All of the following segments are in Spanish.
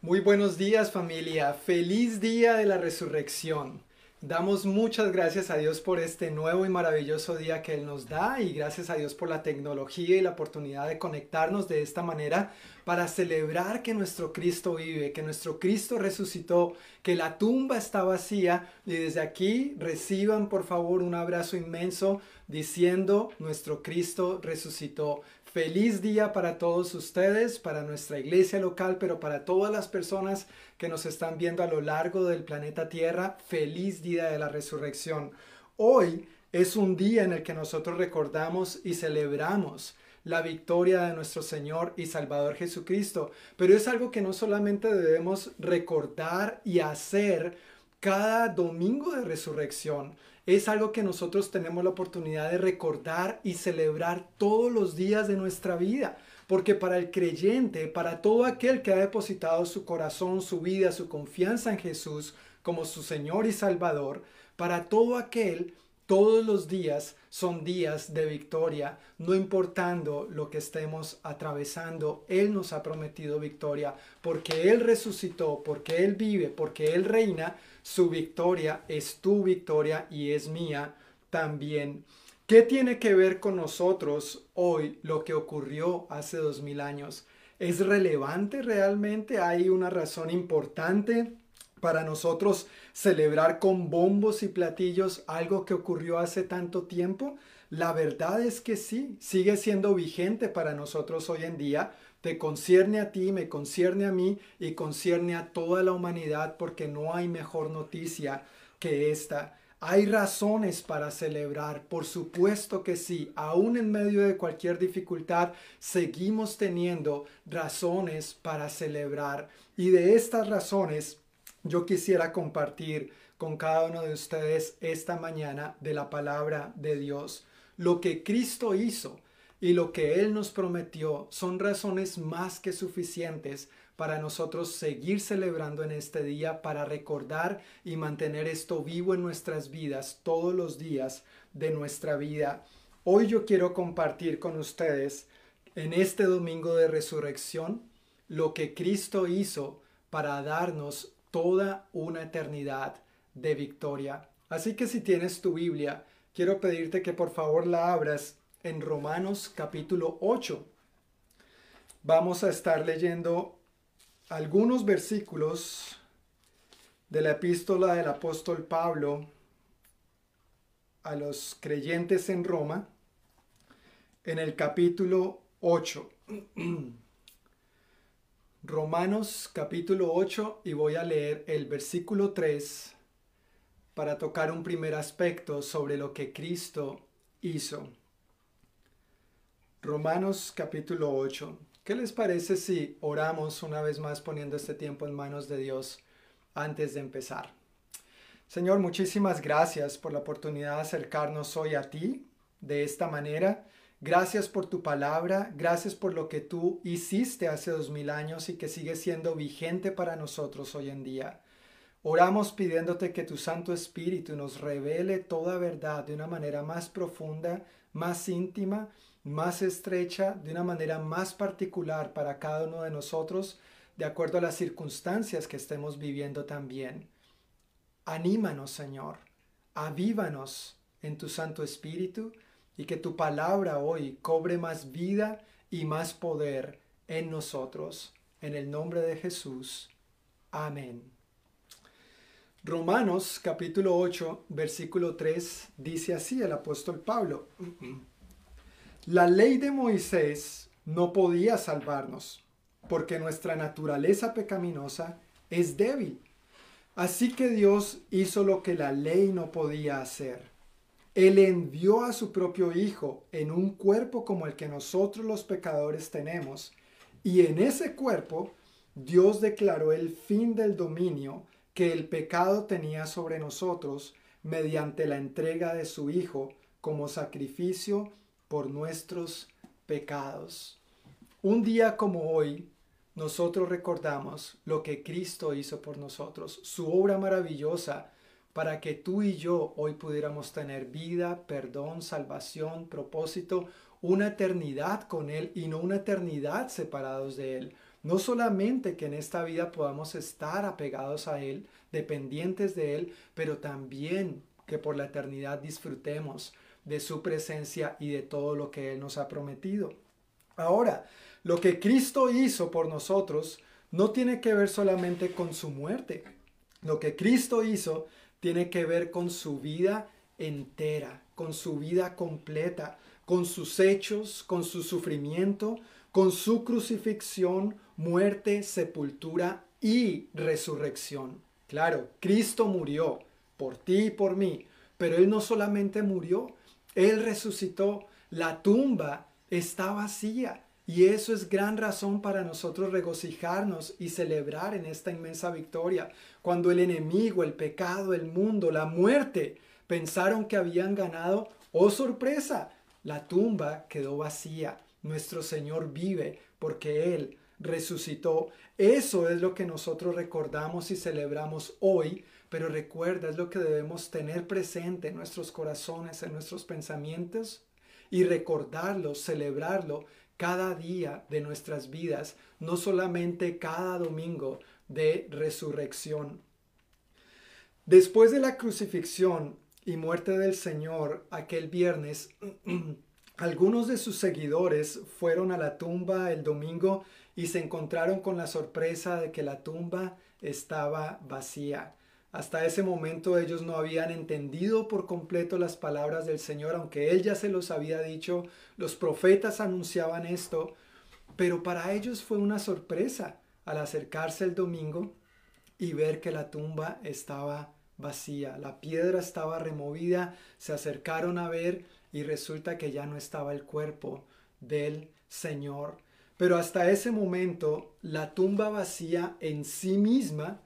Muy buenos días familia, feliz día de la resurrección. Damos muchas gracias a Dios por este nuevo y maravilloso día que Él nos da y gracias a Dios por la tecnología y la oportunidad de conectarnos de esta manera para celebrar que nuestro Cristo vive, que nuestro Cristo resucitó, que la tumba está vacía y desde aquí reciban por favor un abrazo inmenso diciendo nuestro Cristo resucitó. Feliz día para todos ustedes, para nuestra iglesia local, pero para todas las personas que nos están viendo a lo largo del planeta Tierra. Feliz día de la resurrección. Hoy es un día en el que nosotros recordamos y celebramos la victoria de nuestro Señor y Salvador Jesucristo, pero es algo que no solamente debemos recordar y hacer cada domingo de resurrección, es algo que nosotros tenemos la oportunidad de recordar y celebrar todos los días de nuestra vida. Porque para el creyente, para todo aquel que ha depositado su corazón, su vida, su confianza en Jesús como su Señor y Salvador, para todo aquel, todos los días son días de victoria, no importando lo que estemos atravesando, Él nos ha prometido victoria, porque Él resucitó, porque Él vive, porque Él reina, su victoria es tu victoria y es mía también. ¿Qué tiene que ver con nosotros hoy lo que ocurrió hace dos mil años? ¿Es relevante realmente? ¿Hay una razón importante para nosotros celebrar con bombos y platillos algo que ocurrió hace tanto tiempo? La verdad es que sí, sigue siendo vigente para nosotros hoy en día, te concierne a ti, me concierne a mí y concierne a toda la humanidad porque no hay mejor noticia que esta. Hay razones para celebrar, por supuesto que sí, aún en medio de cualquier dificultad, seguimos teniendo razones para celebrar. Y de estas razones yo quisiera compartir con cada uno de ustedes esta mañana de la palabra de Dios. Lo que Cristo hizo y lo que Él nos prometió son razones más que suficientes para nosotros seguir celebrando en este día, para recordar y mantener esto vivo en nuestras vidas todos los días de nuestra vida. Hoy yo quiero compartir con ustedes en este domingo de resurrección lo que Cristo hizo para darnos toda una eternidad de victoria. Así que si tienes tu Biblia, quiero pedirte que por favor la abras en Romanos capítulo 8. Vamos a estar leyendo algunos versículos de la epístola del apóstol Pablo a los creyentes en Roma en el capítulo 8. Romanos capítulo 8 y voy a leer el versículo 3 para tocar un primer aspecto sobre lo que Cristo hizo. Romanos capítulo 8. ¿Qué les parece si oramos una vez más poniendo este tiempo en manos de Dios antes de empezar? Señor, muchísimas gracias por la oportunidad de acercarnos hoy a ti de esta manera. Gracias por tu palabra, gracias por lo que tú hiciste hace dos mil años y que sigue siendo vigente para nosotros hoy en día. Oramos pidiéndote que tu Santo Espíritu nos revele toda verdad de una manera más profunda, más íntima más estrecha, de una manera más particular para cada uno de nosotros, de acuerdo a las circunstancias que estemos viviendo también. Anímanos, Señor, avívanos en tu Santo Espíritu y que tu palabra hoy cobre más vida y más poder en nosotros. En el nombre de Jesús. Amén. Romanos capítulo 8, versículo 3 dice así el apóstol Pablo. La ley de Moisés no podía salvarnos, porque nuestra naturaleza pecaminosa es débil. Así que Dios hizo lo que la ley no podía hacer. Él envió a su propio Hijo en un cuerpo como el que nosotros los pecadores tenemos, y en ese cuerpo Dios declaró el fin del dominio que el pecado tenía sobre nosotros mediante la entrega de su Hijo como sacrificio por nuestros pecados. Un día como hoy, nosotros recordamos lo que Cristo hizo por nosotros, su obra maravillosa para que tú y yo hoy pudiéramos tener vida, perdón, salvación, propósito, una eternidad con Él y no una eternidad separados de Él. No solamente que en esta vida podamos estar apegados a Él, dependientes de Él, pero también que por la eternidad disfrutemos de su presencia y de todo lo que Él nos ha prometido. Ahora, lo que Cristo hizo por nosotros no tiene que ver solamente con su muerte. Lo que Cristo hizo tiene que ver con su vida entera, con su vida completa, con sus hechos, con su sufrimiento, con su crucifixión, muerte, sepultura y resurrección. Claro, Cristo murió por ti y por mí, pero Él no solamente murió, Él resucitó. La tumba está vacía. Y eso es gran razón para nosotros regocijarnos y celebrar en esta inmensa victoria. Cuando el enemigo, el pecado, el mundo, la muerte pensaron que habían ganado, oh sorpresa, la tumba quedó vacía. Nuestro Señor vive porque Él resucitó. Eso es lo que nosotros recordamos y celebramos hoy, pero recuerda, es lo que debemos tener presente en nuestros corazones, en nuestros pensamientos y recordarlo, celebrarlo cada día de nuestras vidas, no solamente cada domingo de resurrección. Después de la crucifixión y muerte del Señor aquel viernes, algunos de sus seguidores fueron a la tumba el domingo y se encontraron con la sorpresa de que la tumba estaba vacía. Hasta ese momento ellos no habían entendido por completo las palabras del Señor, aunque Él ya se los había dicho, los profetas anunciaban esto, pero para ellos fue una sorpresa al acercarse el domingo y ver que la tumba estaba vacía, la piedra estaba removida, se acercaron a ver y resulta que ya no estaba el cuerpo del Señor. Pero hasta ese momento la tumba vacía en sí misma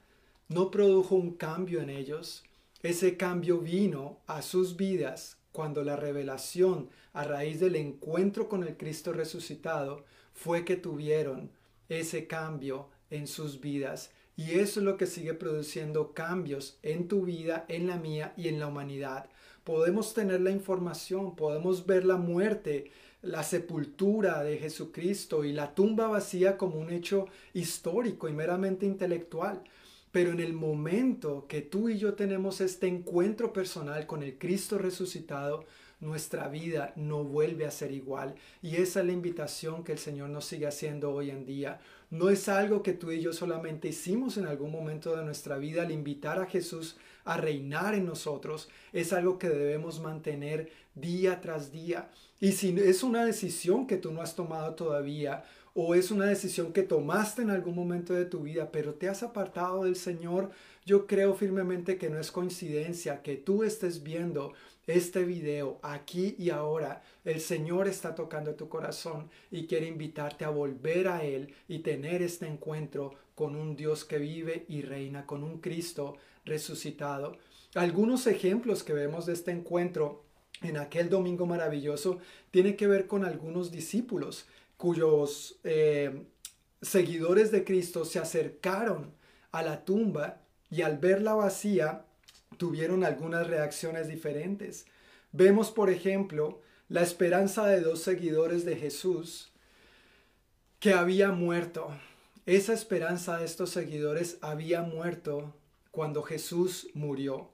no produjo un cambio en ellos. Ese cambio vino a sus vidas cuando la revelación a raíz del encuentro con el Cristo resucitado fue que tuvieron ese cambio en sus vidas. Y eso es lo que sigue produciendo cambios en tu vida, en la mía y en la humanidad. Podemos tener la información, podemos ver la muerte, la sepultura de Jesucristo y la tumba vacía como un hecho histórico y meramente intelectual. Pero en el momento que tú y yo tenemos este encuentro personal con el Cristo resucitado, nuestra vida no vuelve a ser igual. Y esa es la invitación que el Señor nos sigue haciendo hoy en día. No es algo que tú y yo solamente hicimos en algún momento de nuestra vida al invitar a Jesús a reinar en nosotros. Es algo que debemos mantener día tras día. Y si es una decisión que tú no has tomado todavía, o es una decisión que tomaste en algún momento de tu vida, pero te has apartado del Señor, yo creo firmemente que no es coincidencia que tú estés viendo este video aquí y ahora. El Señor está tocando tu corazón y quiere invitarte a volver a Él y tener este encuentro con un Dios que vive y reina, con un Cristo resucitado. Algunos ejemplos que vemos de este encuentro en aquel domingo maravilloso tiene que ver con algunos discípulos cuyos eh, seguidores de Cristo se acercaron a la tumba y al verla vacía tuvieron algunas reacciones diferentes. Vemos, por ejemplo, la esperanza de dos seguidores de Jesús que había muerto. Esa esperanza de estos seguidores había muerto cuando Jesús murió.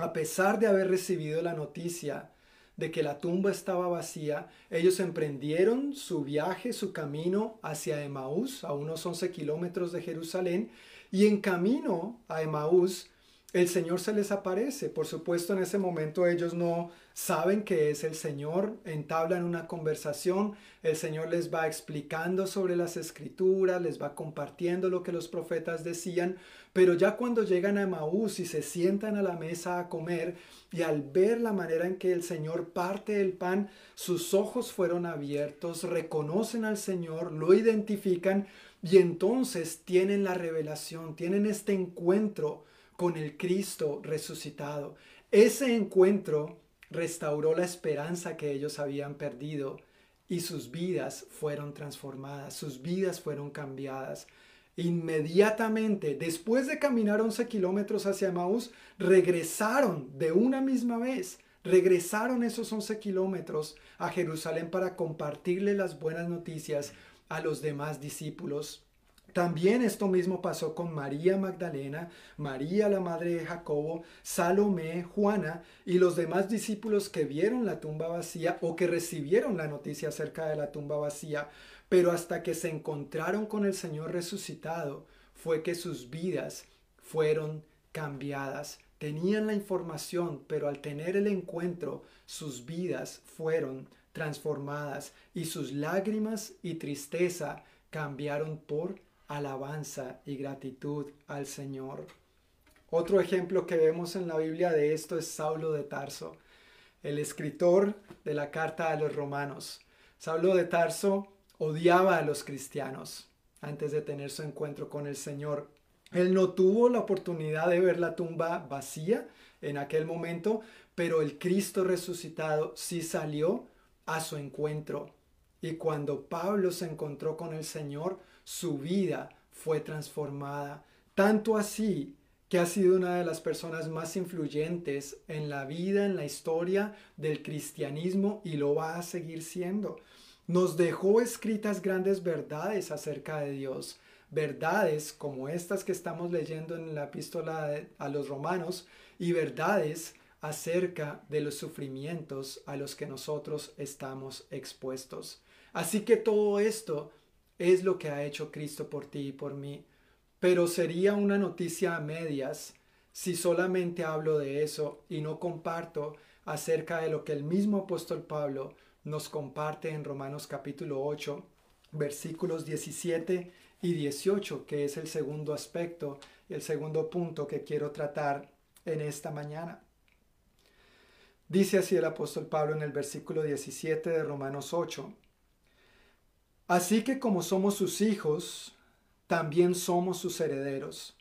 A pesar de haber recibido la noticia de que la tumba estaba vacía, ellos emprendieron su viaje, su camino hacia Emaús, a unos 11 kilómetros de Jerusalén, y en camino a Emaús, el Señor se les aparece. Por supuesto, en ese momento ellos no saben que es el Señor, entablan una conversación, el Señor les va explicando sobre las escrituras, les va compartiendo lo que los profetas decían, pero ya cuando llegan a Maús y se sientan a la mesa a comer y al ver la manera en que el Señor parte el pan, sus ojos fueron abiertos, reconocen al Señor, lo identifican y entonces tienen la revelación, tienen este encuentro con el Cristo resucitado. Ese encuentro restauró la esperanza que ellos habían perdido y sus vidas fueron transformadas, sus vidas fueron cambiadas. Inmediatamente, después de caminar 11 kilómetros hacia Maús, regresaron de una misma vez, regresaron esos 11 kilómetros a Jerusalén para compartirle las buenas noticias a los demás discípulos. También esto mismo pasó con María Magdalena, María la madre de Jacobo, Salomé, Juana y los demás discípulos que vieron la tumba vacía o que recibieron la noticia acerca de la tumba vacía, pero hasta que se encontraron con el Señor resucitado fue que sus vidas fueron cambiadas. Tenían la información, pero al tener el encuentro, sus vidas fueron transformadas y sus lágrimas y tristeza cambiaron por alabanza y gratitud al Señor. Otro ejemplo que vemos en la Biblia de esto es Saulo de Tarso, el escritor de la carta a los romanos. Saulo de Tarso odiaba a los cristianos antes de tener su encuentro con el Señor. Él no tuvo la oportunidad de ver la tumba vacía en aquel momento, pero el Cristo resucitado sí salió a su encuentro. Y cuando Pablo se encontró con el Señor, su vida fue transformada. Tanto así que ha sido una de las personas más influyentes en la vida, en la historia del cristianismo y lo va a seguir siendo. Nos dejó escritas grandes verdades acerca de Dios, verdades como estas que estamos leyendo en la epístola a los romanos y verdades acerca de los sufrimientos a los que nosotros estamos expuestos. Así que todo esto es lo que ha hecho Cristo por ti y por mí. Pero sería una noticia a medias si solamente hablo de eso y no comparto acerca de lo que el mismo apóstol Pablo nos comparte en Romanos capítulo 8, versículos 17 y 18, que es el segundo aspecto, el segundo punto que quiero tratar en esta mañana. Dice así el apóstol Pablo en el versículo 17 de Romanos 8. Así que como somos sus hijos, también somos sus herederos.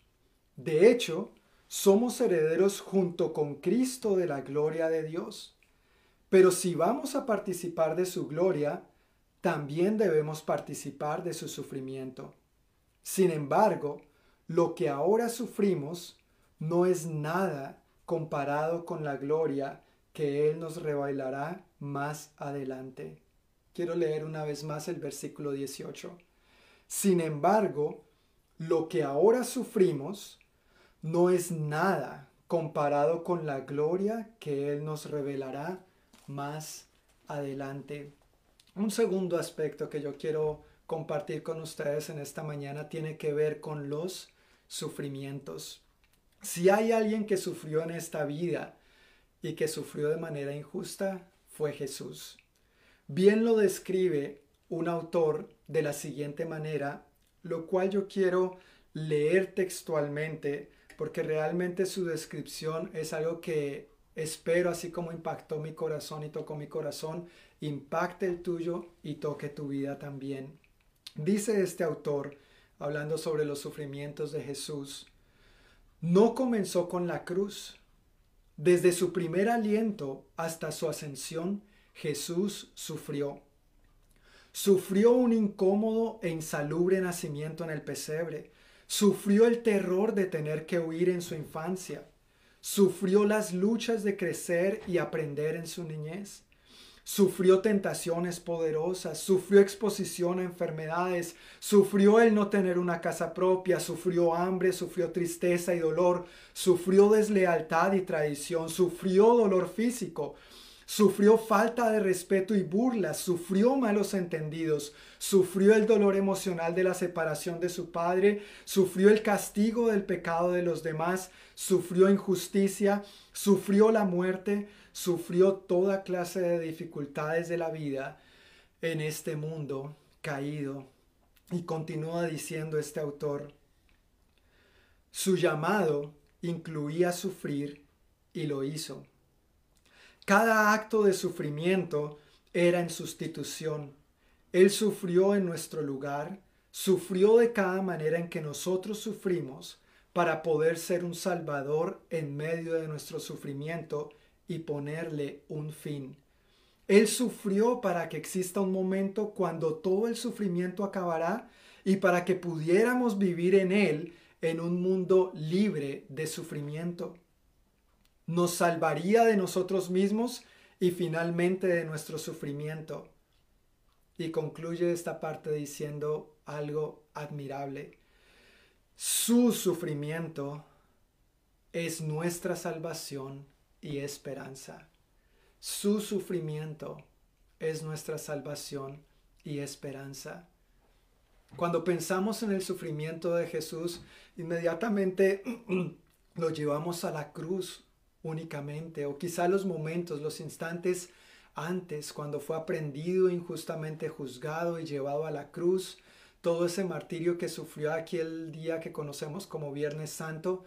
De hecho, somos herederos junto con Cristo de la gloria de Dios. Pero si vamos a participar de su gloria, también debemos participar de su sufrimiento. Sin embargo, lo que ahora sufrimos no es nada comparado con la gloria que Él nos revelará más adelante. Quiero leer una vez más el versículo 18. Sin embargo, lo que ahora sufrimos no es nada comparado con la gloria que Él nos revelará más adelante. Un segundo aspecto que yo quiero compartir con ustedes en esta mañana tiene que ver con los sufrimientos. Si hay alguien que sufrió en esta vida y que sufrió de manera injusta, fue Jesús. Bien lo describe un autor de la siguiente manera, lo cual yo quiero leer textualmente porque realmente su descripción es algo que espero, así como impactó mi corazón y tocó mi corazón, impacte el tuyo y toque tu vida también. Dice este autor, hablando sobre los sufrimientos de Jesús, no comenzó con la cruz. Desde su primer aliento hasta su ascensión, Jesús sufrió. Sufrió un incómodo e insalubre nacimiento en el pesebre. Sufrió el terror de tener que huir en su infancia. Sufrió las luchas de crecer y aprender en su niñez. Sufrió tentaciones poderosas, sufrió exposición a enfermedades, sufrió el no tener una casa propia, sufrió hambre, sufrió tristeza y dolor, sufrió deslealtad y traición, sufrió dolor físico, Sufrió falta de respeto y burlas, sufrió malos entendidos, sufrió el dolor emocional de la separación de su padre, sufrió el castigo del pecado de los demás, sufrió injusticia, sufrió la muerte, sufrió toda clase de dificultades de la vida en este mundo caído. Y continúa diciendo este autor, su llamado incluía sufrir y lo hizo. Cada acto de sufrimiento era en sustitución. Él sufrió en nuestro lugar, sufrió de cada manera en que nosotros sufrimos para poder ser un salvador en medio de nuestro sufrimiento y ponerle un fin. Él sufrió para que exista un momento cuando todo el sufrimiento acabará y para que pudiéramos vivir en Él en un mundo libre de sufrimiento nos salvaría de nosotros mismos y finalmente de nuestro sufrimiento. y concluye esta parte diciendo algo admirable. Su sufrimiento es nuestra salvación y esperanza. Su sufrimiento es nuestra salvación y esperanza. Cuando pensamos en el sufrimiento de Jesús, inmediatamente lo llevamos a la cruz únicamente, o quizá los momentos, los instantes antes, cuando fue aprendido, injustamente juzgado y llevado a la cruz, todo ese martirio que sufrió aquel día que conocemos como Viernes Santo,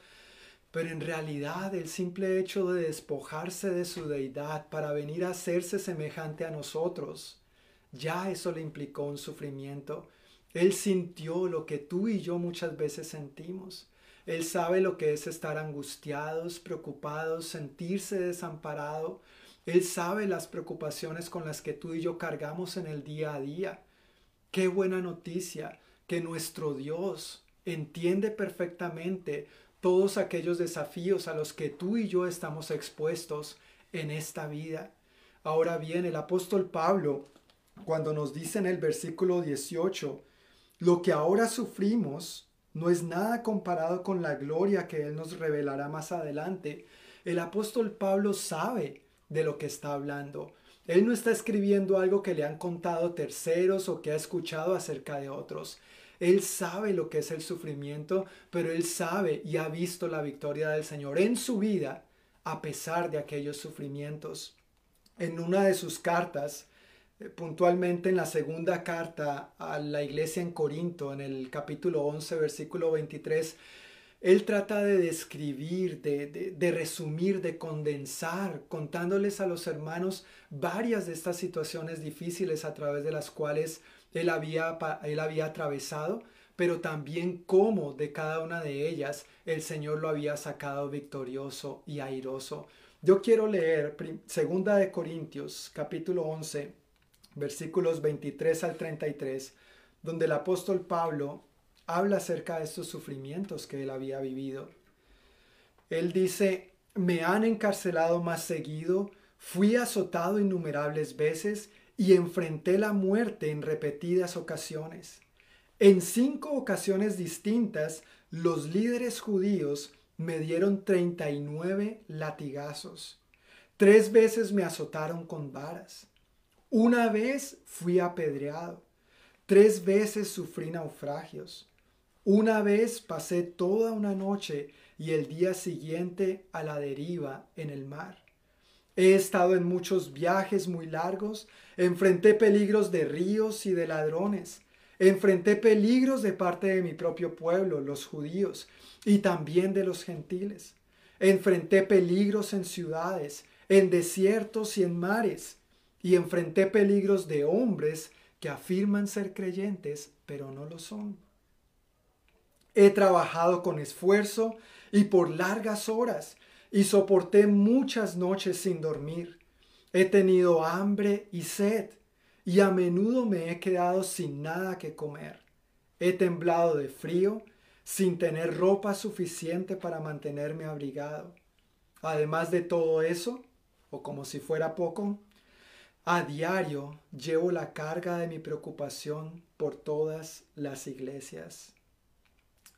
pero en realidad el simple hecho de despojarse de su deidad para venir a hacerse semejante a nosotros, ya eso le implicó un sufrimiento. Él sintió lo que tú y yo muchas veces sentimos. Él sabe lo que es estar angustiados, preocupados, sentirse desamparado. Él sabe las preocupaciones con las que tú y yo cargamos en el día a día. Qué buena noticia que nuestro Dios entiende perfectamente todos aquellos desafíos a los que tú y yo estamos expuestos en esta vida. Ahora bien, el apóstol Pablo, cuando nos dice en el versículo 18, lo que ahora sufrimos no es nada comparado con la gloria que Él nos revelará más adelante. El apóstol Pablo sabe de lo que está hablando. Él no está escribiendo algo que le han contado terceros o que ha escuchado acerca de otros. Él sabe lo que es el sufrimiento, pero él sabe y ha visto la victoria del Señor en su vida a pesar de aquellos sufrimientos. En una de sus cartas, puntualmente en la segunda carta a la iglesia en Corinto, en el capítulo 11, versículo 23, él trata de describir, de, resumir, de condensar, contándoles a los hermanos varias de estas situaciones difíciles a través de las cuales él había, él había atravesado, pero también cómo de cada una de ellas el Señor lo había sacado victorioso y airoso. Yo quiero leer segunda de Corintios capítulo 11 versículos 23 al 33, donde el apóstol Pablo habla acerca de estos sufrimientos que él había vivido. Él dice, me han encarcelado más seguido, fui azotado innumerables veces y enfrenté la muerte en repetidas ocasiones. En cinco ocasiones distintas, los líderes judíos me dieron 39 latigazos. Tres veces me azotaron con varas. Una vez fui apedreado. Tres veces sufrí naufragios. Una vez pasé toda una noche y el día siguiente a la deriva en el mar. He estado en muchos viajes muy largos, enfrenté peligros de ríos y de ladrones, enfrenté peligros de parte de mi propio pueblo, los judíos, y también de los gentiles. Enfrenté peligros en ciudades, en desiertos y en mares, y enfrenté peligros de hombres que afirman ser creyentes, pero no lo son. He trabajado con esfuerzo y por largas horas y soporté muchas noches sin dormir. He tenido hambre y sed, y a menudo me he quedado sin nada que comer. He temblado de frío, sin tener ropa suficiente para mantenerme abrigado. Además de todo eso, o como si fuera poco, a diario llevo la carga de mi preocupación por todas las iglesias.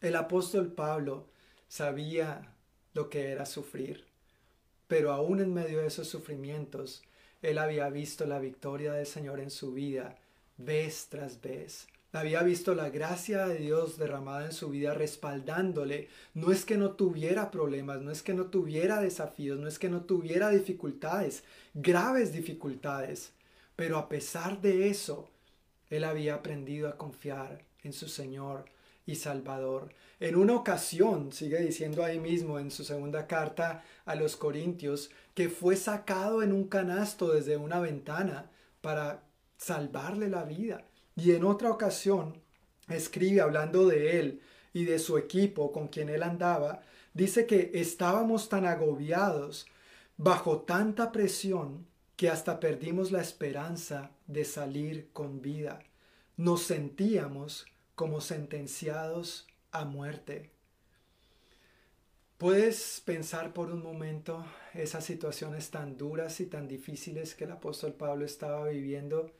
El apóstol Pablo sabía lo que era sufrir. Pero aún en medio de esos sufrimientos, él había visto la victoria del Señor en su vida vez tras vez. Había visto la gracia de Dios derramada en su vida respaldándole. No es que no tuviera problemas, no es que no tuviera desafíos, no es que no tuviera dificultades, graves dificultades. Pero a pesar de eso, él había aprendido a confiar en su Señor y Salvador. En una ocasión, sigue diciendo ahí mismo en su segunda carta a los Corintios, que fue sacado en un canasto desde una ventana para salvarle la vida. Y en otra ocasión, escribe hablando de él y de su equipo con quien él andaba, dice que estábamos tan agobiados bajo tanta presión que hasta perdimos la esperanza de salir con vida. Nos sentíamos como sentenciados a muerte. ¿Puedes pensar por un momento esas situaciones tan duras y tan difíciles que el apóstol Pablo estaba viviendo?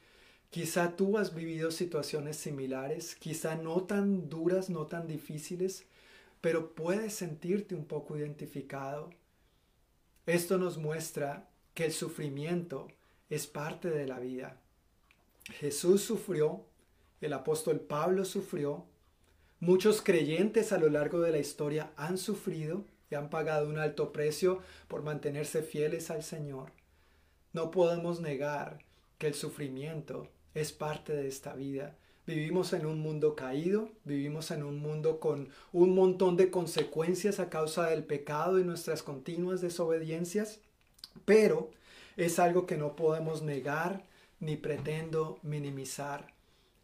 Quizá tú has vivido situaciones similares, quizá no tan duras, no tan difíciles, pero puedes sentirte un poco identificado. Esto nos muestra que el sufrimiento es parte de la vida. Jesús sufrió, el apóstol Pablo sufrió, muchos creyentes a lo largo de la historia han sufrido y han pagado un alto precio por mantenerse fieles al Señor. No podemos negar que el sufrimiento es parte de esta vida. Vivimos en un mundo caído, vivimos en un mundo con un montón de consecuencias a causa del pecado y nuestras continuas desobediencias, pero es algo que no podemos negar ni pretendo minimizar.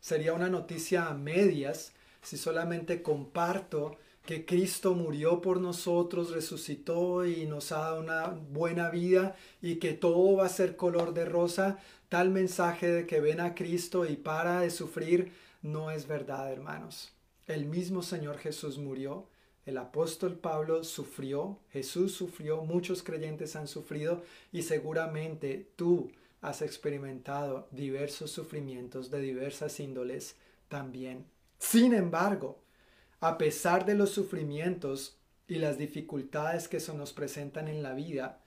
Sería una noticia a medias si solamente comparto que Cristo murió por nosotros, resucitó y nos ha dado una buena vida y que todo va a ser color de rosa, tal mensaje de que ven a Cristo y para de sufrir no es verdad, hermanos. El mismo Señor Jesús murió, el apóstol Pablo sufrió, Jesús sufrió, muchos creyentes han sufrido y seguramente tú has experimentado diversos sufrimientos de diversas índoles también. Sin embargo, a pesar de los sufrimientos y las dificultades que se nos presentan en la vida,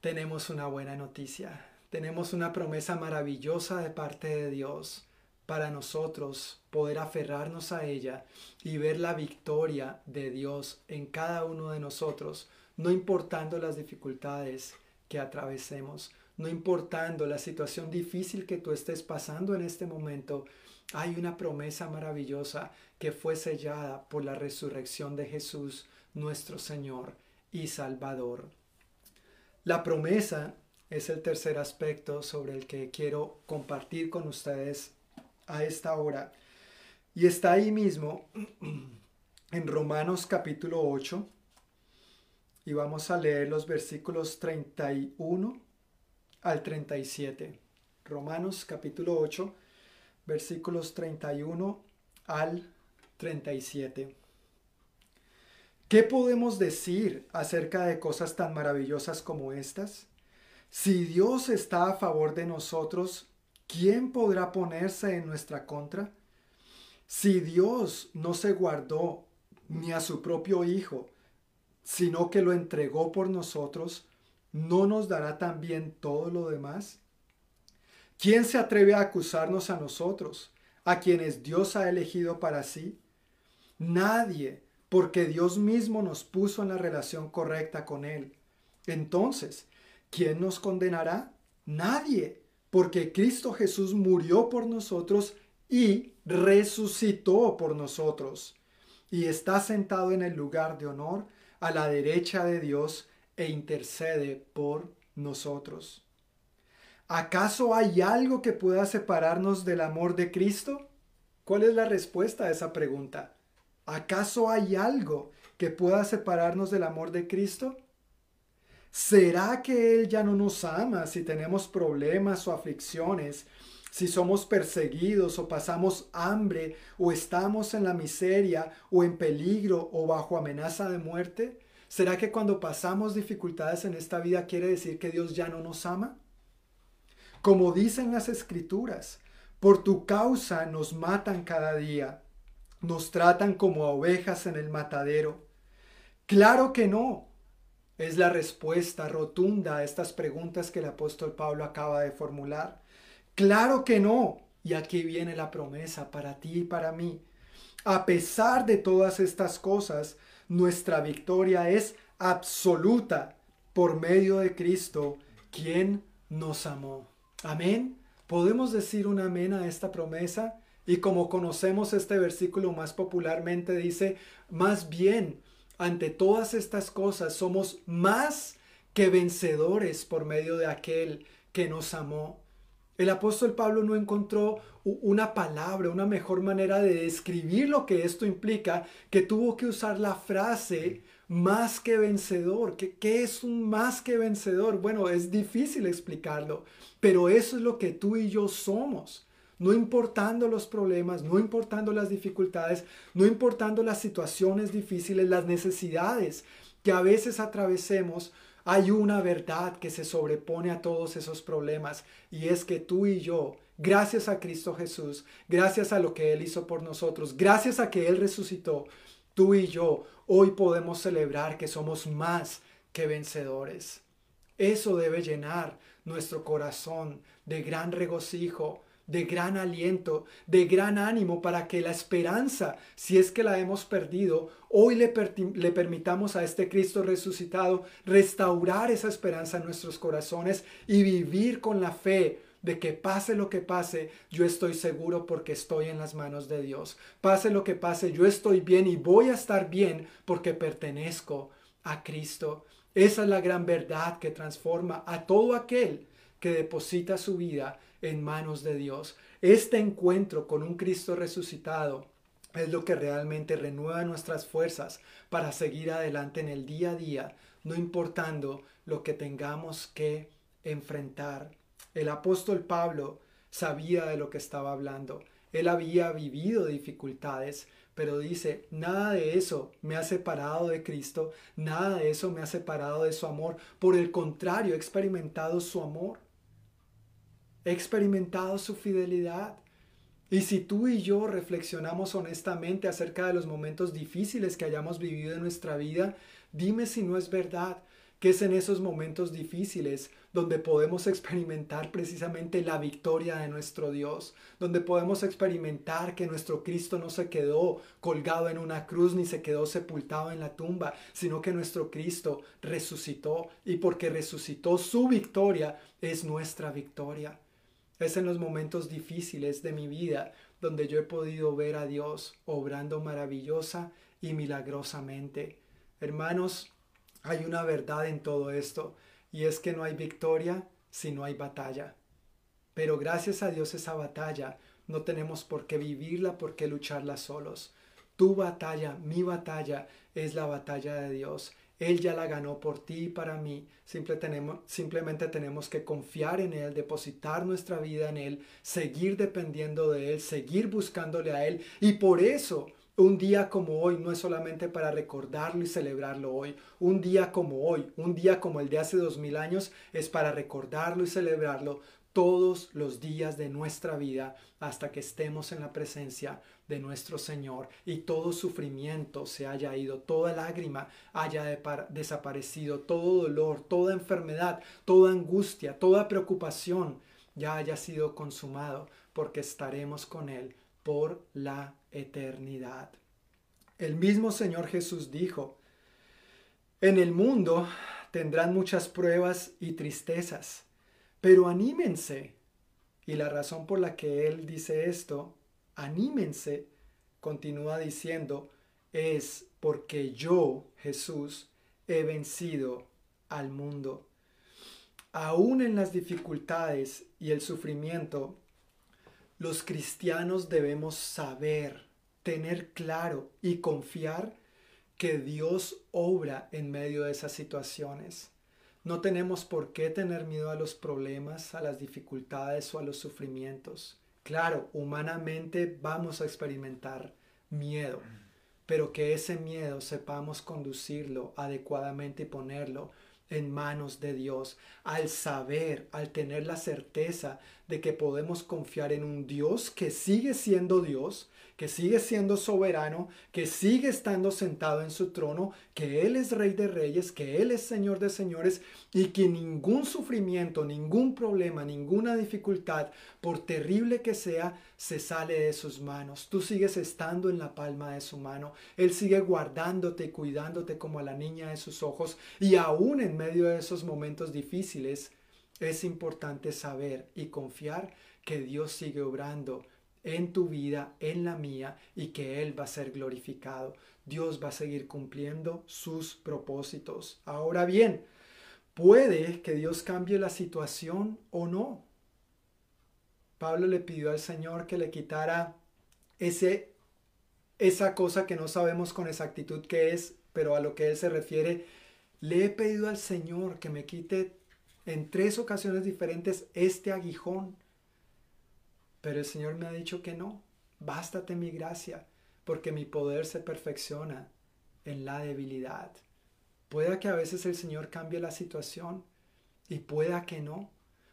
tenemos una buena noticia. Tenemos una promesa maravillosa de parte de Dios para nosotros poder aferrarnos a ella y ver la victoria de Dios en cada uno de nosotros, no importando las dificultades que atravesemos, no importando la situación difícil que tú estés pasando en este momento, hay una promesa maravillosa que fue sellada por la resurrección de Jesús, nuestro Señor y Salvador. La promesa es el tercer aspecto sobre el que quiero compartir con ustedes a esta hora. Y está ahí mismo en Romanos capítulo 8. Y vamos a leer los versículos 31 al 37. Romanos capítulo 8 versículos 31 al 37. ¿Qué podemos decir acerca de cosas tan maravillosas como estas? Si Dios está a favor de nosotros, ¿quién podrá ponerse en nuestra contra? Si Dios no se guardó ni a su propio Hijo, sino que lo entregó por nosotros, ¿no nos dará también todo lo demás? ¿Quién se atreve a acusarnos a nosotros, a quienes Dios ha elegido para sí? Nadie, porque Dios mismo nos puso en la relación correcta con Él. Entonces, ¿quién nos condenará? Nadie, porque Cristo Jesús murió por nosotros y resucitó por nosotros, y está sentado en el lugar de honor a la derecha de Dios e intercede por nosotros. ¿Acaso hay algo que pueda separarnos del amor de Cristo? ¿Cuál es la respuesta a esa pregunta? ¿Acaso hay algo que pueda separarnos del amor de Cristo? ¿Será que Él ya no nos ama si tenemos problemas o aflicciones, si somos perseguidos o pasamos hambre o estamos en la miseria o en peligro o bajo amenaza de muerte? ¿Será que cuando pasamos dificultades en esta vida quiere decir que Dios ya no nos ama? Como dicen las escrituras, por tu causa nos matan cada día, nos tratan como a ovejas en el matadero. Claro que no. Es la respuesta rotunda a estas preguntas que el apóstol Pablo acaba de formular. Claro que no. Y aquí viene la promesa para ti y para mí. A pesar de todas estas cosas, nuestra victoria es absoluta por medio de Cristo, quien nos amó. Amén. ¿Podemos decir un amén a esta promesa? Y como conocemos este versículo más popularmente, dice, más bien, ante todas estas cosas somos más que vencedores por medio de aquel que nos amó. El apóstol Pablo no encontró una palabra, una mejor manera de describir lo que esto implica, que tuvo que usar la frase más que vencedor. ¿Qué, ¿Qué, es un más que vencedor? Bueno, es difícil explicarlo, pero eso es lo que tú y yo somos. No importando los problemas, no importando las dificultades, no importando las situaciones difíciles, las necesidades que a veces atravesemos, hay una verdad que se sobrepone a todos esos problemas y es que tú y yo gracias a Cristo Jesús, gracias a lo que Él hizo por nosotros, gracias a que Él resucitó, tú y yo hoy podemos celebrar que somos más que vencedores. Eso debe llenar nuestro corazón de gran regocijo, de gran aliento, de gran ánimo para que la esperanza, si es que la hemos perdido, hoy le, permitamos a este Cristo resucitado restaurar esa esperanza en nuestros corazones y vivir con la fe de que pase lo que pase, yo estoy seguro porque estoy en las manos de Dios. Pase lo que pase, yo estoy bien y voy a estar bien porque pertenezco a Cristo. Esa es la gran verdad que transforma a todo aquel que deposita su vida en manos de Dios. Este encuentro con un Cristo resucitado es lo que realmente renueva nuestras fuerzas para seguir adelante en el día a día, no importando lo que tengamos que enfrentar. El apóstol Pablo sabía de lo que estaba hablando. Él había vivido dificultades, pero dice, nada de eso me ha separado de Cristo, nada de eso me ha separado de su amor. Por el contrario, he experimentado su amor. He experimentado su fidelidad. Y si tú y yo reflexionamos honestamente acerca de los momentos difíciles que hayamos vivido en nuestra vida, dime si no es verdad que es en esos momentos difíciles donde podemos experimentar precisamente la victoria de nuestro Dios, donde podemos experimentar que nuestro Cristo no se quedó colgado en una cruz ni se quedó sepultado en la tumba, sino que nuestro Cristo resucitó y porque resucitó su victoria es nuestra victoria. Es en los momentos difíciles de mi vida donde yo he podido ver a Dios obrando maravillosa y milagrosamente. Hermanos, hay una verdad en todo esto y es que no hay victoria si no hay batalla. Pero gracias a Dios esa batalla no tenemos por qué vivirla, por qué lucharla solos. Tu batalla, mi batalla, es la batalla de Dios él ya la ganó por ti y para mí. simplemente tenemos que confiar en Él, depositar nuestra vida en Él, seguir dependiendo de Él, seguir buscándole a Él. Y por eso un día como hoy no es solamente para recordarlo y celebrarlo hoy. Un día como hoy, un día como el de hace dos mil años, es para recordarlo y celebrarlo todos los días de nuestra vida hasta que estemos en la presencia de nuestro Señor y todo sufrimiento se haya ido, toda lágrima haya desaparecido, todo dolor, toda enfermedad, toda angustia, toda preocupación ya haya sido consumado, porque estaremos con Él por la eternidad. El mismo Señor Jesús dijo, en el mundo tendrán muchas pruebas y tristezas pero anímense. Y la razón por la que él dice esto, anímense, continúa diciendo, es porque yo, Jesús, he vencido al mundo. Aún en las dificultades y el sufrimiento, los cristianos debemos saber, tener claro y confiar que Dios obra en medio de esas situaciones. No tenemos por qué tener miedo a los problemas, a las dificultades o a los sufrimientos. Claro, humanamente vamos a experimentar miedo, pero que ese miedo sepamos conducirlo adecuadamente y ponerlo en manos de Dios, al saber, al tener la certeza de que podemos confiar en un Dios que sigue siendo Dios, que sigue siendo soberano, que sigue estando sentado en su trono, que Él es Rey de Reyes, que Él es Señor de Señores y que ningún sufrimiento, ningún problema, ninguna dificultad, por terrible que sea, se sale de sus manos. Tú sigues estando en la palma de su mano. Él sigue guardándote y cuidándote como a la niña de sus ojos y aún en medio de esos momentos difíciles, es importante saber y confiar que Dios sigue obrando en tu vida, en la mía, y que Él va a ser glorificado. Dios va a seguir cumpliendo sus propósitos. Ahora bien, puede que Dios cambie la situación o no. Pablo le pidió al Señor que le quitara ese, esa cosa que no sabemos con exactitud qué es, pero a lo que Él se refiere. Le he pedido al Señor que me quite en tres ocasiones diferentes este aguijón pero el Señor me ha dicho que no, bástate mi gracia, porque mi poder se perfecciona en la debilidad. Pueda que a veces el Señor cambie la situación y pueda que no,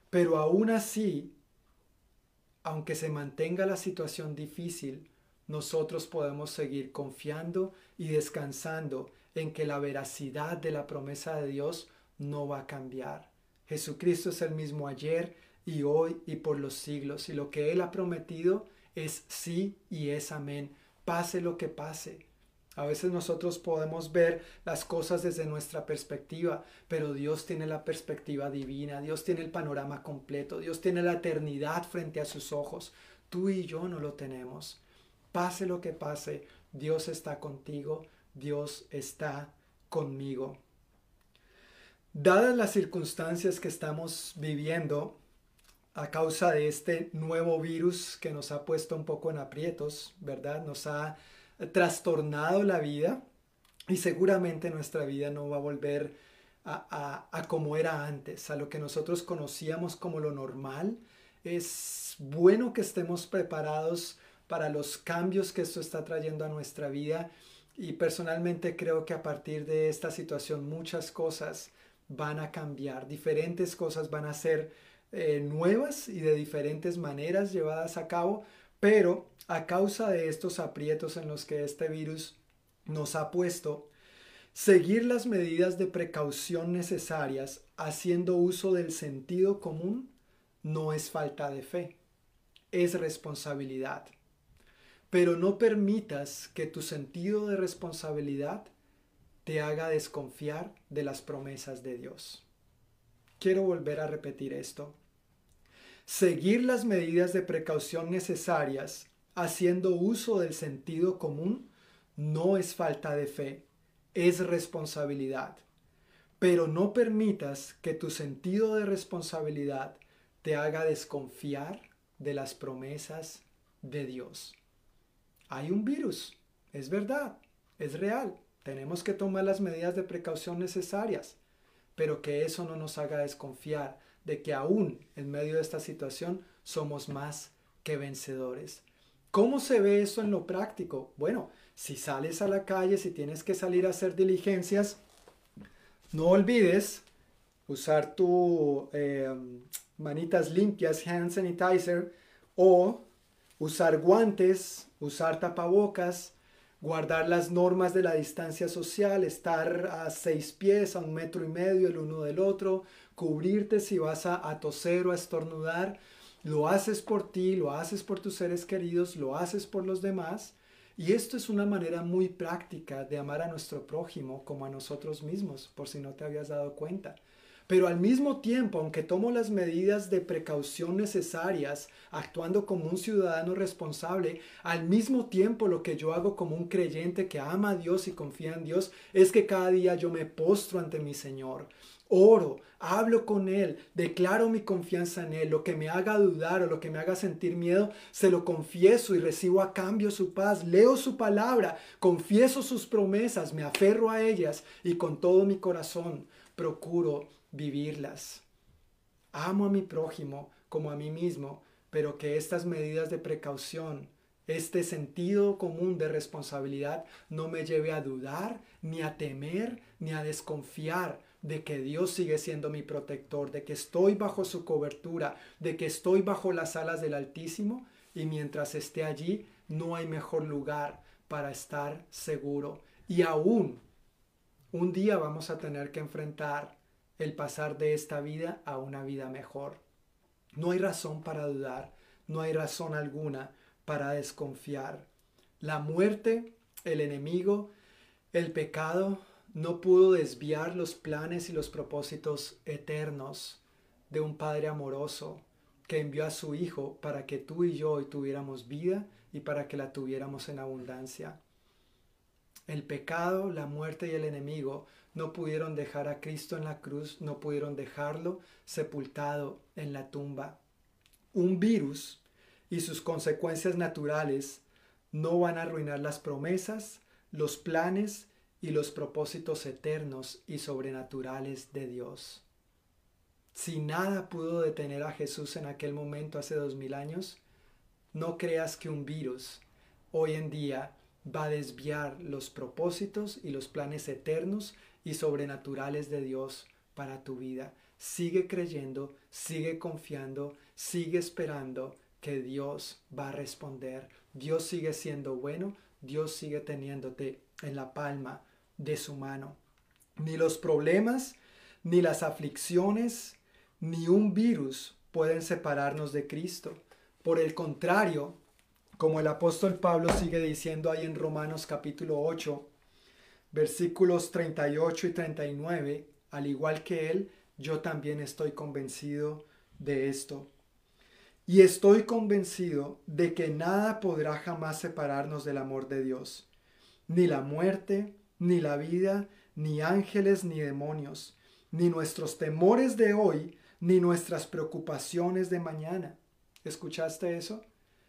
pero aún así aunque se mantenga la situación difícil, nosotros podemos seguir confiando y descansando en que la veracidad de la promesa de Dios no va a cambiar. Jesucristo es el mismo ayer y hoy y por los siglos, y lo que Él ha prometido es sí y es amén, pase lo que pase. A veces nosotros podemos ver las cosas desde nuestra perspectiva, pero Dios tiene la perspectiva divina, Dios tiene el panorama completo, Dios tiene la eternidad frente a sus ojos. Tú y yo no lo tenemos. Pase lo que pase, Dios está contigo, Dios está conmigo. Dadas las circunstancias que estamos viviendo a causa de este nuevo virus que nos ha puesto un poco en aprietos, ¿verdad? Nos ha trastornado la vida y seguramente nuestra vida no va a volver a, como era antes, a lo que nosotros conocíamos como lo normal. Es bueno que estemos preparados para los cambios que esto está trayendo a nuestra vida y personalmente creo que a partir de esta situación muchas cosas van a cambiar, diferentes cosas van a ser eh, nuevas y de diferentes maneras llevadas a cabo, pero a causa de estos aprietos en los que este virus nos ha puesto, seguir las medidas de precaución necesarias haciendo uso del sentido común no es falta de fe, es responsabilidad. Pero no permitas que tu sentido de responsabilidad te haga desconfiar de las promesas de Dios. Quiero volver a repetir esto. Seguir las medidas de precaución necesarias haciendo uso del sentido común no es falta de fe, es responsabilidad. Pero no permitas que tu sentido de responsabilidad te haga desconfiar de las promesas de Dios. Hay un virus, es verdad, es real. Tenemos que tomar las medidas de precaución necesarias, pero que eso no nos haga desconfiar de que aún en medio de esta situación somos más que vencedores. ¿Cómo se ve eso en lo práctico? Bueno, si sales a la calle, si tienes que salir a hacer diligencias, no olvides usar tu eh, manitas limpias, hand sanitizer, o usar guantes, usar tapabocas, guardar las normas de la distancia social, estar a seis pies, a un metro y medio el uno del otro, cubrirte si vas a, toser o a estornudar. Lo haces por ti, lo haces por tus seres queridos, lo haces por los demás. Y esto es una manera muy práctica de amar a nuestro prójimo como a nosotros mismos, por si no te habías dado cuenta. Pero al mismo tiempo, aunque tomo las medidas de precaución necesarias, actuando como un ciudadano responsable, al mismo tiempo lo que yo hago como un creyente que ama a Dios y confía en Dios es que cada día yo me postro ante mi Señor. Oro, hablo con Él, declaro mi confianza en Él, lo que me haga dudar o lo que me haga sentir miedo, se lo confieso y recibo a cambio su paz, leo su palabra, confieso sus promesas, me aferro a ellas y con todo mi corazón procuro vivirlas. Amo a mi prójimo como a mí mismo, pero que estas medidas de precaución, este sentido común de responsabilidad no me lleve a dudar, ni a temer, ni a desconfiar de que Dios sigue siendo mi protector, de que estoy bajo su cobertura, de que estoy bajo las alas del Altísimo y mientras esté allí no hay mejor lugar para estar seguro. Y aún un día vamos a tener que enfrentar el pasar de esta vida a una vida mejor. No hay razón para dudar, no hay razón alguna para desconfiar. La muerte, el enemigo, el pecado no pudo desviar los planes y los propósitos eternos de un Padre amoroso que envió a su Hijo para que tú y yo hoy tuviéramos vida y para que la tuviéramos en abundancia. El pecado, la muerte y el enemigo no pudieron dejar a Cristo en la cruz, no pudieron dejarlo sepultado en la tumba. Un virus y sus consecuencias naturales no van a arruinar las promesas, los planes y los propósitos eternos y sobrenaturales de Dios. Si nada pudo detener a Jesús en aquel momento hace dos mil años, no creas que un virus hoy en día va a desviar los propósitos y los planes eternos y sobrenaturales de Dios para tu vida. Sigue creyendo, sigue confiando, sigue esperando que Dios va a responder. Dios sigue siendo bueno, Dios sigue teniéndote en la palma de su mano. Ni los problemas, ni las aflicciones, ni un virus pueden separarnos de Cristo. Por el contrario, como el apóstol Pablo sigue diciendo ahí en Romanos capítulo 8, versículos 38 y 39, al igual que él, yo también estoy convencido de esto. Y estoy convencido de que nada podrá jamás separarnos del amor de Dios, ni la muerte, ni la vida, ni ángeles, ni demonios, ni nuestros temores de hoy, ni nuestras preocupaciones de mañana. ¿Escuchaste eso?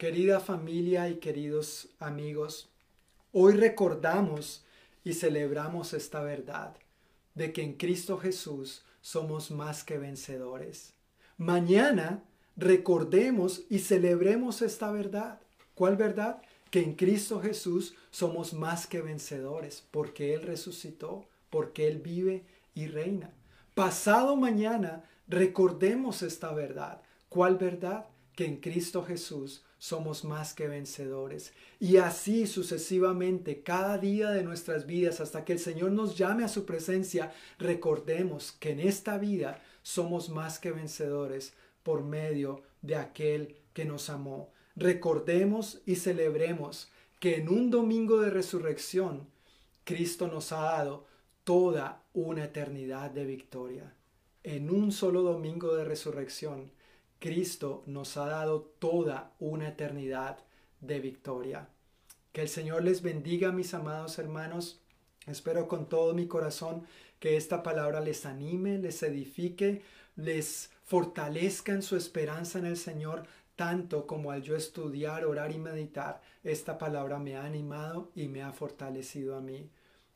Querida familia y queridos amigos, hoy recordamos y celebramos esta verdad de que en Cristo Jesús somos más que vencedores. Mañana recordemos y celebremos esta verdad. ¿Cuál verdad? Que en Cristo Jesús somos más que vencedores, porque Él resucitó, porque Él vive y reina. Pasado mañana recordemos esta verdad. ¿Cuál verdad? Que en Cristo Jesús somos más que vencedores. Y así sucesivamente, cada día de nuestras vidas, hasta que el Señor nos llame a su presencia, recordemos que en esta vida somos más que vencedores por medio de aquel que nos amó. Recordemos y celebremos que en un domingo de resurrección, Cristo nos ha dado toda una eternidad de victoria. En un solo domingo de resurrección, Cristo nos ha dado toda una eternidad de victoria. Que el Señor les bendiga, mis amados hermanos. Espero con todo mi corazón que esta palabra les anime, les edifique, les fortalezca en su esperanza en el Señor, tanto como al yo estudiar, orar y meditar, esta palabra me ha animado y me ha fortalecido a mí.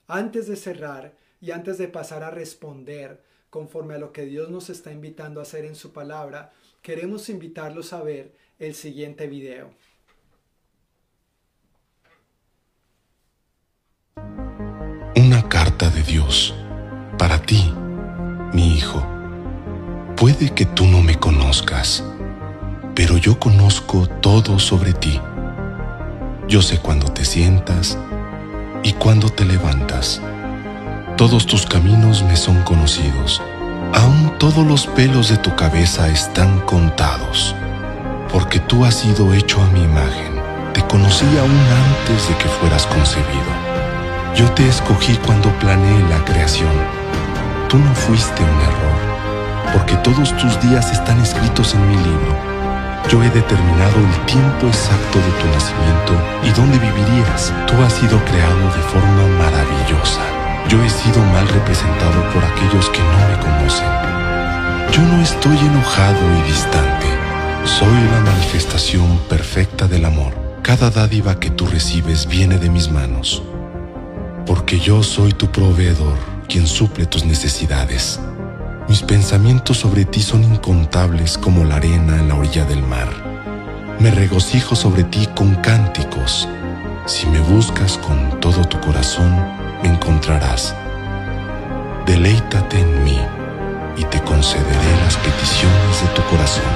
Antes de cerrar y antes de pasar a responder conforme a lo que Dios nos está invitando a hacer en su palabra, queremos invitarlos a ver el siguiente video. Una carta de Dios para ti, mi hijo. Puede que tú no me conozcas, pero yo conozco todo sobre ti. Yo sé cuándo te sientas y cuándo te levantas. Todos tus caminos me son conocidos aún todos los pelos de tu cabeza están contados, porque tú has sido hecho a mi imagen. Te conocí aún antes de que fueras concebido. Yo te escogí cuando planeé la creación. Tú no fuiste un error, porque todos tus días están escritos en mi libro. Yo he determinado el tiempo exacto de tu nacimiento y dónde vivirías. Tú has sido creado de forma maravillosa. Yo he sido mal representado por aquellos que no me conocen. Yo no estoy enojado y distante. Soy la manifestación perfecta del amor. Cada dádiva que tú recibes viene de mis manos. Porque yo soy tu proveedor, quien suple tus necesidades. Mis pensamientos sobre ti son incontables como la arena en la orilla del mar. Me regocijo sobre ti con cánticos. Si me buscas con todo tu corazón, encontrarás. Deleítate en mí y te concederé las peticiones de tu corazón.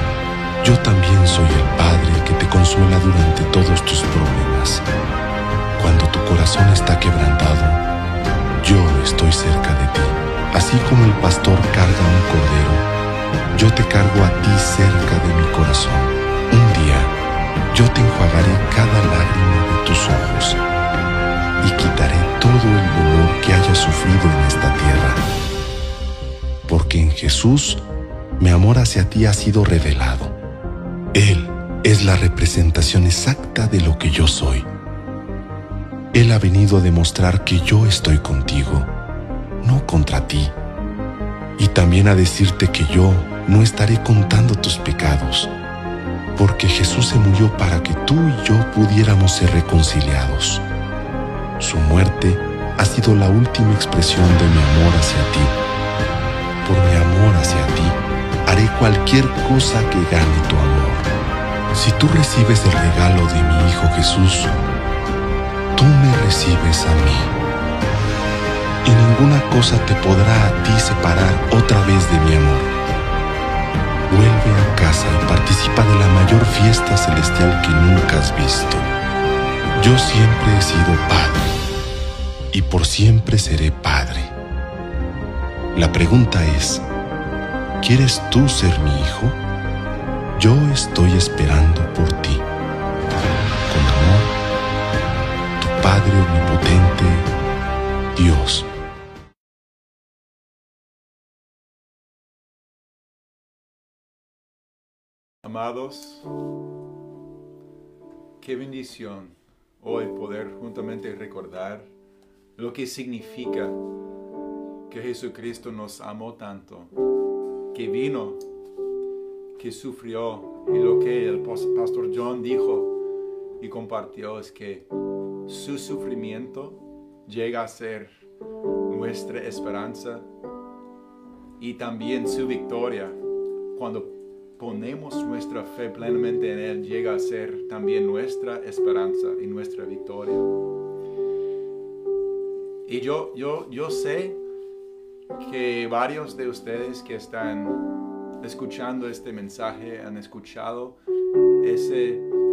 Yo también soy el Padre que te consuela durante todos tus problemas. Cuando tu corazón está quebrantado, yo estoy cerca de ti. Así como el pastor carga un cordero, yo te cargo a ti cerca de mi corazón. Un día, yo te Jesús mi amor hacia ti ha sido revelado. Él es la representación exacta de lo que yo soy. Él ha venido a demostrar que yo estoy contigo, no contra ti. Y también a decirte que yo no estaré contando tus pecados, porque Jesús se murió para que tú y yo pudiéramos ser reconciliados. Su muerte ha sido la última expresión de mi amor hacia ti. Por mi amor hacia ti, haré cualquier cosa que gane tu amor. Si tú recibes el regalo de mi Hijo Jesús, tú me recibes a mí. Y ninguna cosa te podrá a ti separar otra vez de mi amor. Vuelve a casa y participa de la mayor fiesta celestial que nunca has visto. Yo siempre he sido padre y por siempre seré padre. La pregunta es, ¿quieres tú ser mi hijo? Yo estoy esperando por ti. Con amor, tu Padre Omnipotente, Dios. Amados, qué bendición hoy poder juntamente recordar lo que significa que Jesucristo nos amó tanto, que vino, que sufrió y lo que el pastor John dijo y compartió es que su sufrimiento llega a ser nuestra esperanza y también su victoria cuando ponemos nuestra fe plenamente en Él llega a ser también nuestra esperanza y nuestra victoria. Y yo, yo, yo sé que varios de ustedes que están escuchando este mensaje han escuchado esa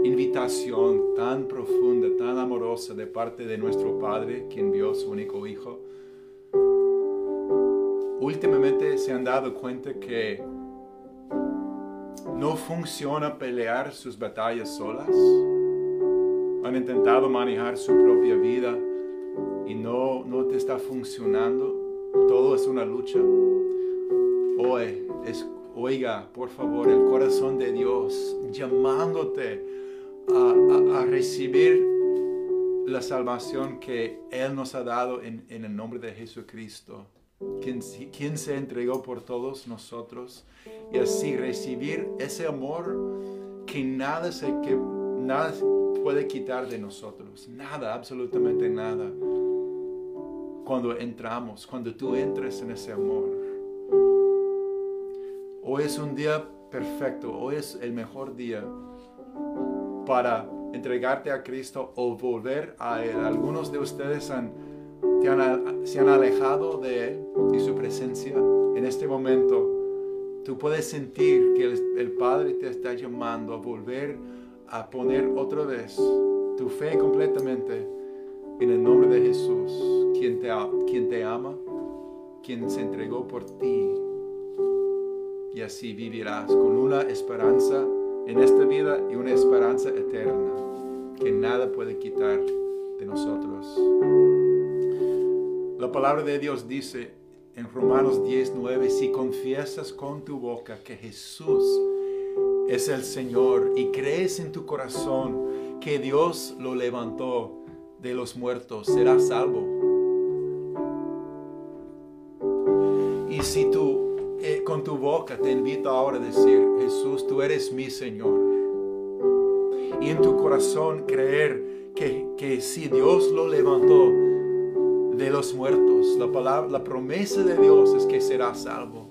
invitación tan profunda, tan amorosa de parte de nuestro Padre, quien vio su único Hijo. Últimamente se han dado cuenta que no funciona pelear sus batallas solas. Han intentado manejar su propia vida y no, no te está funcionando, todo es una lucha. Hoy, es, oiga, por favor, el corazón de Dios llamándote a, recibir la salvación que Él nos ha dado en, el nombre de Jesucristo, quien, quien se entregó por todos nosotros, y así recibir ese amor que nada, se, que nada puede quitar de nosotros, nada, absolutamente nada cuando entramos, cuando tú entres en ese amor. Hoy es un día perfecto, hoy es el mejor día para entregarte a Cristo o volver a Él. Algunos de ustedes han, se han alejado de Él y su presencia. En este momento, tú puedes sentir que el, el Padre te está llamando a volver a poner otra vez tu fe completamente en el nombre de Jesús, quien te, ama, quien se entregó por ti. Y así vivirás con una esperanza en esta vida y una esperanza eterna que nada puede quitar de nosotros. La palabra de Dios dice en Romanos 10:9, si confiesas con tu boca que Jesús es el Señor y crees en tu corazón que Dios lo levantó de los muertos, serás salvo. Y si tú eh, con tu boca te invito ahora a decir, Jesús, tú eres mi Señor. Y en tu corazón creer que, que si Dios lo levantó de los muertos, la palabra, la promesa de Dios es que serás salvo.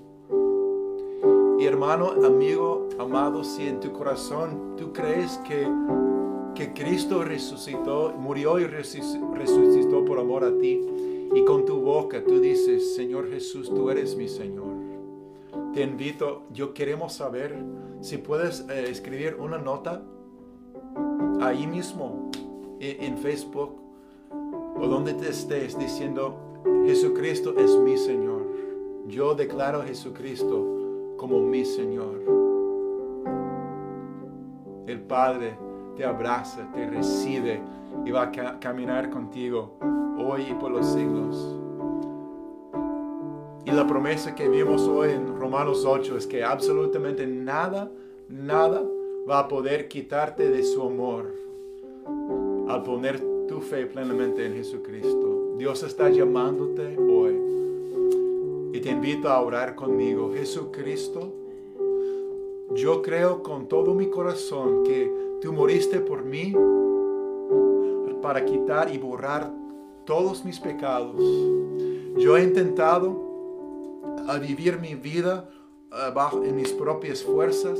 Y hermano, amigo, amado, si en tu corazón tú crees que que Cristo resucitó, murió y resucitó por amor a ti. Y con tu boca tú dices, Señor Jesús, tú eres mi Señor. Te invito, yo queremos saber si puedes eh, escribir una nota ahí mismo en, Facebook o donde te estés diciendo, Jesucristo es mi Señor. Yo declaro a Jesucristo como mi Señor. El Padre te abraza, te recibe y va a caminar contigo hoy y por los siglos. Y la promesa que vimos hoy en Romanos 8 es que absolutamente nada, nada va a poder quitarte de su amor al poner tu fe plenamente en Jesucristo. Dios está llamándote hoy y te invito a orar conmigo. Jesucristo, yo creo con todo mi corazón que tú moriste por mí para quitar y borrar todos mis pecados. Yo he intentado a vivir mi vida bajo, en mis propias fuerzas,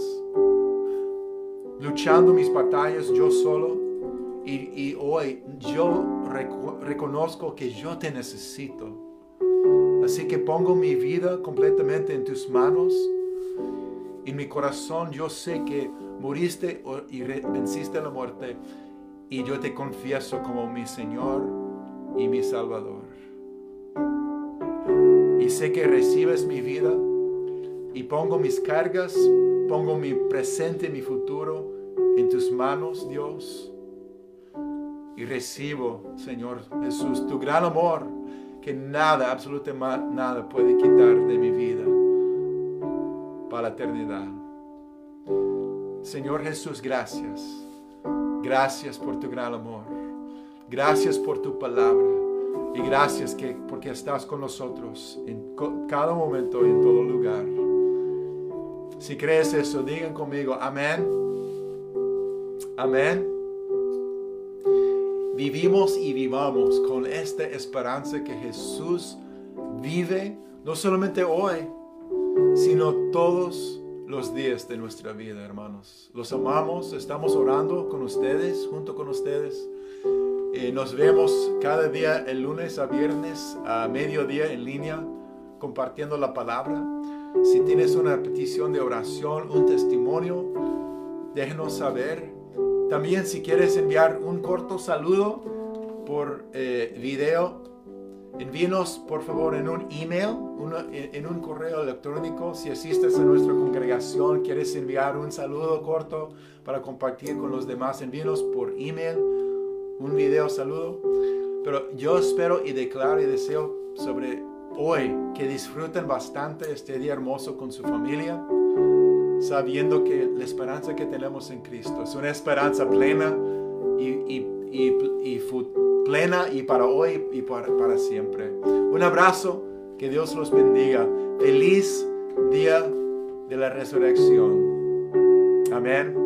luchando mis batallas yo solo. Y, hoy yo reconozco que yo te necesito. Así que pongo mi vida completamente en tus manos. En mi corazón yo sé que moriste y venciste la muerte. Y yo te confieso como mi Señor y mi Salvador. Y sé que recibes mi vida y pongo mis cargas, pongo mi presente y mi futuro en tus manos, Dios. Y recibo, Señor Jesús, tu gran amor que nada, absolutamente nada puede quitar de mi vida para la eternidad. Señor Jesús, gracias. Gracias por tu gran amor. Gracias por tu palabra. Y gracias que, porque estás con nosotros en cada momento y en todo lugar. Si crees eso, digan conmigo, amén. Amén. Vivimos y vivamos con esta esperanza que Jesús vive, no solamente hoy, sino todos los días de nuestra vida, hermanos. Los amamos, estamos orando con ustedes, junto con ustedes. Eh, nos vemos cada día, el lunes a viernes, a mediodía en línea, compartiendo la palabra. Si tienes una petición de oración, un testimonio, déjenos saber. También si quieres enviar un corto saludo por eh, video, envíenos por favor en un email, en un correo electrónico. Si asistes a nuestra congregación, quieres enviar un saludo corto para compartir con los demás, envíenos por email un video saludo. Pero yo espero y declaro y deseo sobre hoy que disfruten bastante este día hermoso con su familia, sabiendo que la esperanza que tenemos en Cristo es una esperanza plena y, y, y, plena y para hoy y para, para siempre. Un abrazo, que Dios los bendiga. Feliz día de la resurrección. Amén.